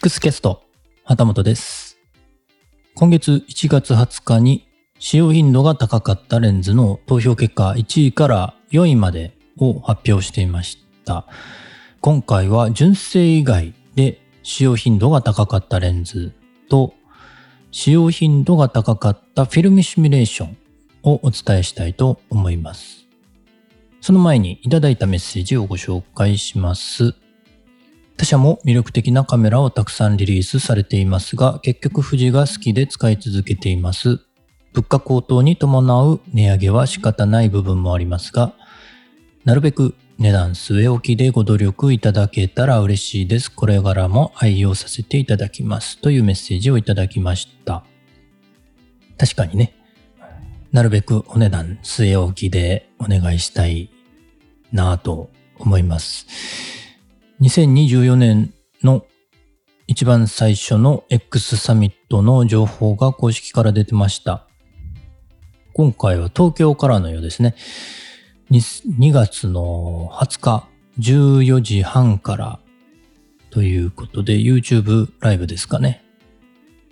ックスキャスト、旗本です。今月1月20日に使用頻度が高かったレンズの投票結果1位から4位までを発表していました。今回は純正以外で使用頻度が高かったレンズと使用頻度が高かったフィルムシミュレーションをお伝えしたいと思います。その前にいただいたメッセージをご紹介します。他社も魅力的なカメラをたくさんリリースされていますが、結局富士が好きで使い続けています。物価高騰に伴う値上げは仕方ない部分もありますが、なるべく値段据え置きでご努力いただけたら嬉しいです。これからも愛用させていただきます。というメッセージをいただきました。確かにね、なるべくお値段据え置きでお願いしたいなぁと思います。2024年の一番最初の X サミットの情報が公式から出てました。今回は東京からのようですね。2月の20日14時半からということで YouTube ライブですかね。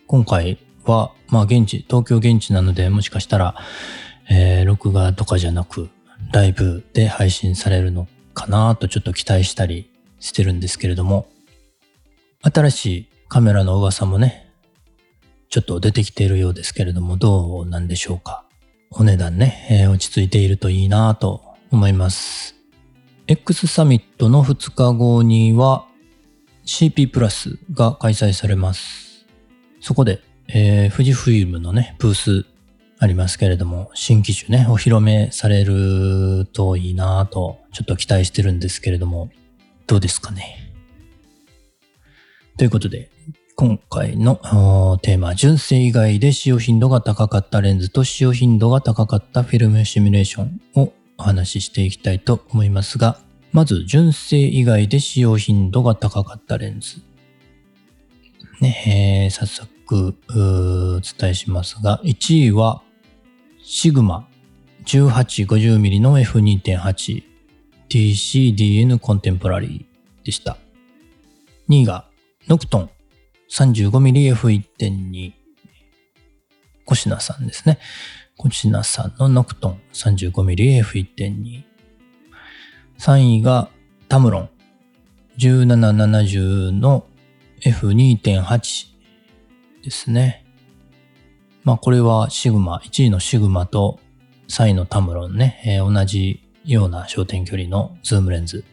今回は、まあ現地、東京現地なのでもしかしたら、えー録画とかじゃなくライブで配信されるのかなとちょっと期待したりしてるんですけれども、新しいカメラの噂もね、ちょっと出てきているようですけれども、どうなんでしょうか。お値段ね、えー落ち着いているといいなと思います。X サミットの2日後には CP プラスが開催されます。そこで、えー富士フイルムのね、ブースありますけれども、新機種ね、お披露目されるといいなと、ちょっと期待してるんですけれども、どうですかね。ということで、今回のテーマ、純正以外で使用頻度が高かったレンズと使用頻度が高かったフィルムシミュレーションをお話ししていきたいと思いますが、まず純正以外で使用頻度が高かったレンズ。ね、えー早速お伝えしますが、1位はシグマ 1850mm の F2.8 TCDN コンテンポラリーでした。2位がノクトン 35mmF1.2 コシナさんですね。コシナさんのノクトン 35mmF1.2 3位がタムロン1770の F2.8 ですね。まあこれはシグマ、1位のシグマと3位のタムロンね、えー同じような焦点距離のズームレンズ。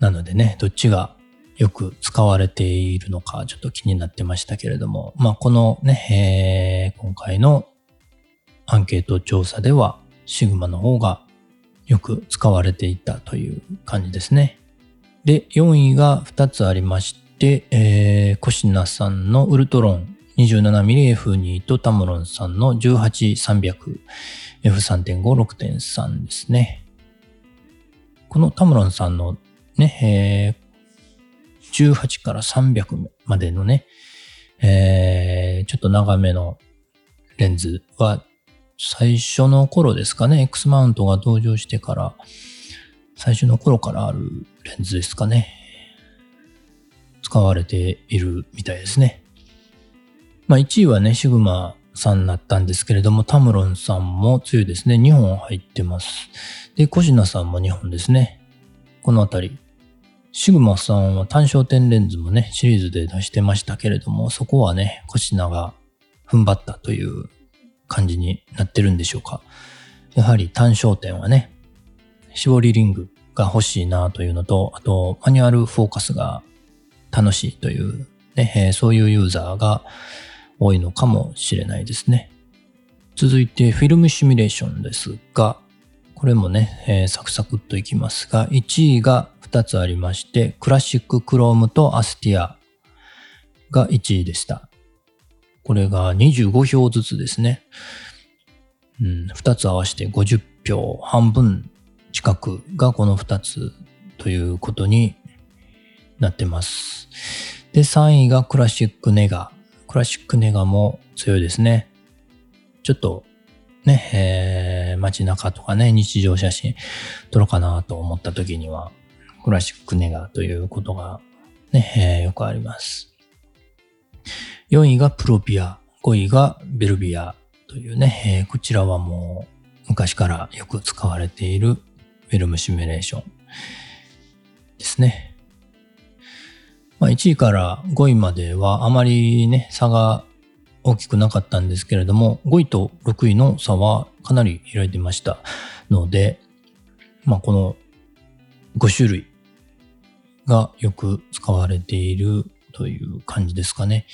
なのでね、どっちがよく使われているのかちょっと気になってましたけれども、まあこのね、えー今回のアンケート調査ではシグマの方がよく使われていたという感じですね。で、4位が2つありまして、えー、コシナさんのウルトロン 27mmF2 とタムロンさんの 18300F3.56.3 ですね。このタムロンさんのね、えー18から300までのね、えーちょっと長めのレンズは最初の頃ですかね、X マウントが登場してから最初の頃からあるレンズですかね。使われているみたいですね。まあ1位はね、シグマさんになったんですけれども、タムロンさんも強いですね。2本入ってます。で、コシナさんも2本ですね。このあたり。シグマさんは単焦点レンズもね、シリーズで出してましたけれども、そこはね、コシナが踏ん張ったという感じになってるんでしょうか。やはり単焦点はね、絞りリングが欲しいなというのと、あと、マニュアルフォーカスが楽しいという、ね、そういうユーザーが多いのかもしれないですね。続いて、フィルムシミュレーションですが、これもね、えーサクサクっといきますが、1位が2つありまして、クラシッククロームとアスティアが1位でした。これが25票ずつですね。うん、2つ合わせて50票、半分近くがこの2つということになってます。で、3位がクラシックネガ。クラシックネガも強いですね。ちょっとね、えー街中とかね、日常写真撮ろうかなと思った時には、クラシックネガということがね、えーよくあります。4位がプロビア、5位がベルビアというね、えー、こちらはもう昔からよく使われているフィルムシミュレーションですね。まあ、1位から5位まではあまりね、差が大きくなかったんですけれども、5位と6位の差はかなり開いてましたので、まあ、この5種類がよく使われているという感じですかね。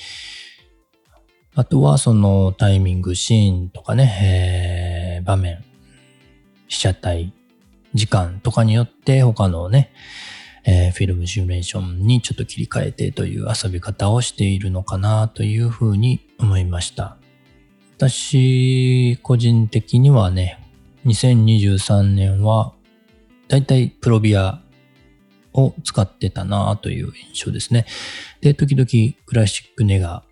あとはそのタイミング、シーンとかね、えー、場面、被写体、時間とかによって他のね、えー、フィルムシミュレーションにちょっと切り替えてという遊び方をしているのかなというふうに思いました。私、個人的にはね、2023年はだいたいプロビアを使ってたなという印象ですね。で、時々クラシックネガ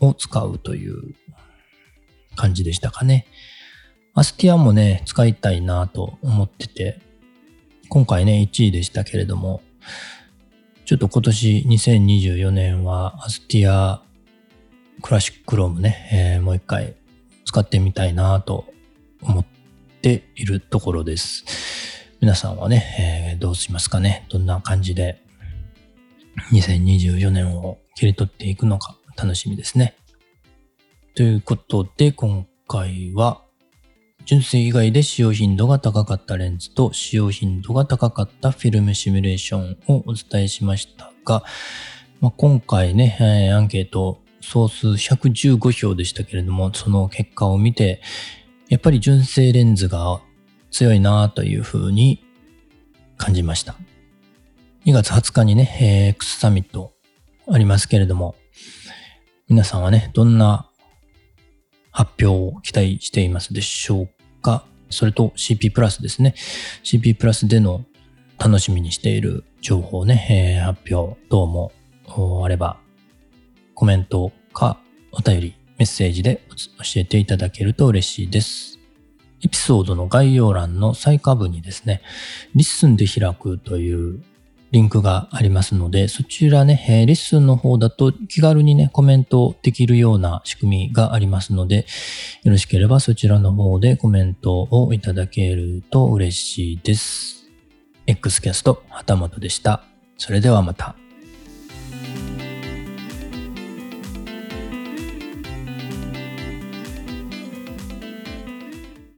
を使うという感じでしたかね。アスティアもね、使いたいなと思ってて、今回ね、1位でしたけれども、ちょっと今年2024年はアスティアクラシックロームね、えー、もう一回使ってみたいなと思っているところです。皆さんはね、えー、どうしますかね？どんな感じで2024年を切り取っていくのか楽しみですね。ということで今回は純正以外で使用頻度が高かったレンズと使用頻度が高かったフィルムシミュレーションをお伝えしましたが、まあ、今回ね、えー、アンケート総数115票でしたけれども、その結果を見て、やっぱり純正レンズが強いなというふうに感じました。2月20日にね、えー、X サミットありますけれども、皆さんはね、どんな発表を期待していますでしょうかそれと CP プラスですね。CP プラスでの楽しみにしている情報ね、えー、発表等もあれば、コメントかお便り、メッセージで教えていただけると嬉しいです。エピソードの概要欄の最下部にですね、リッスンで開くというリンクがありますので、そちらね、えー、リッスンの方だと気軽にね、コメントできるような仕組みがありますので、よろしければそちらの方でコメントをいただけると嬉しいです。X キャスト、旗本でした。それではまた。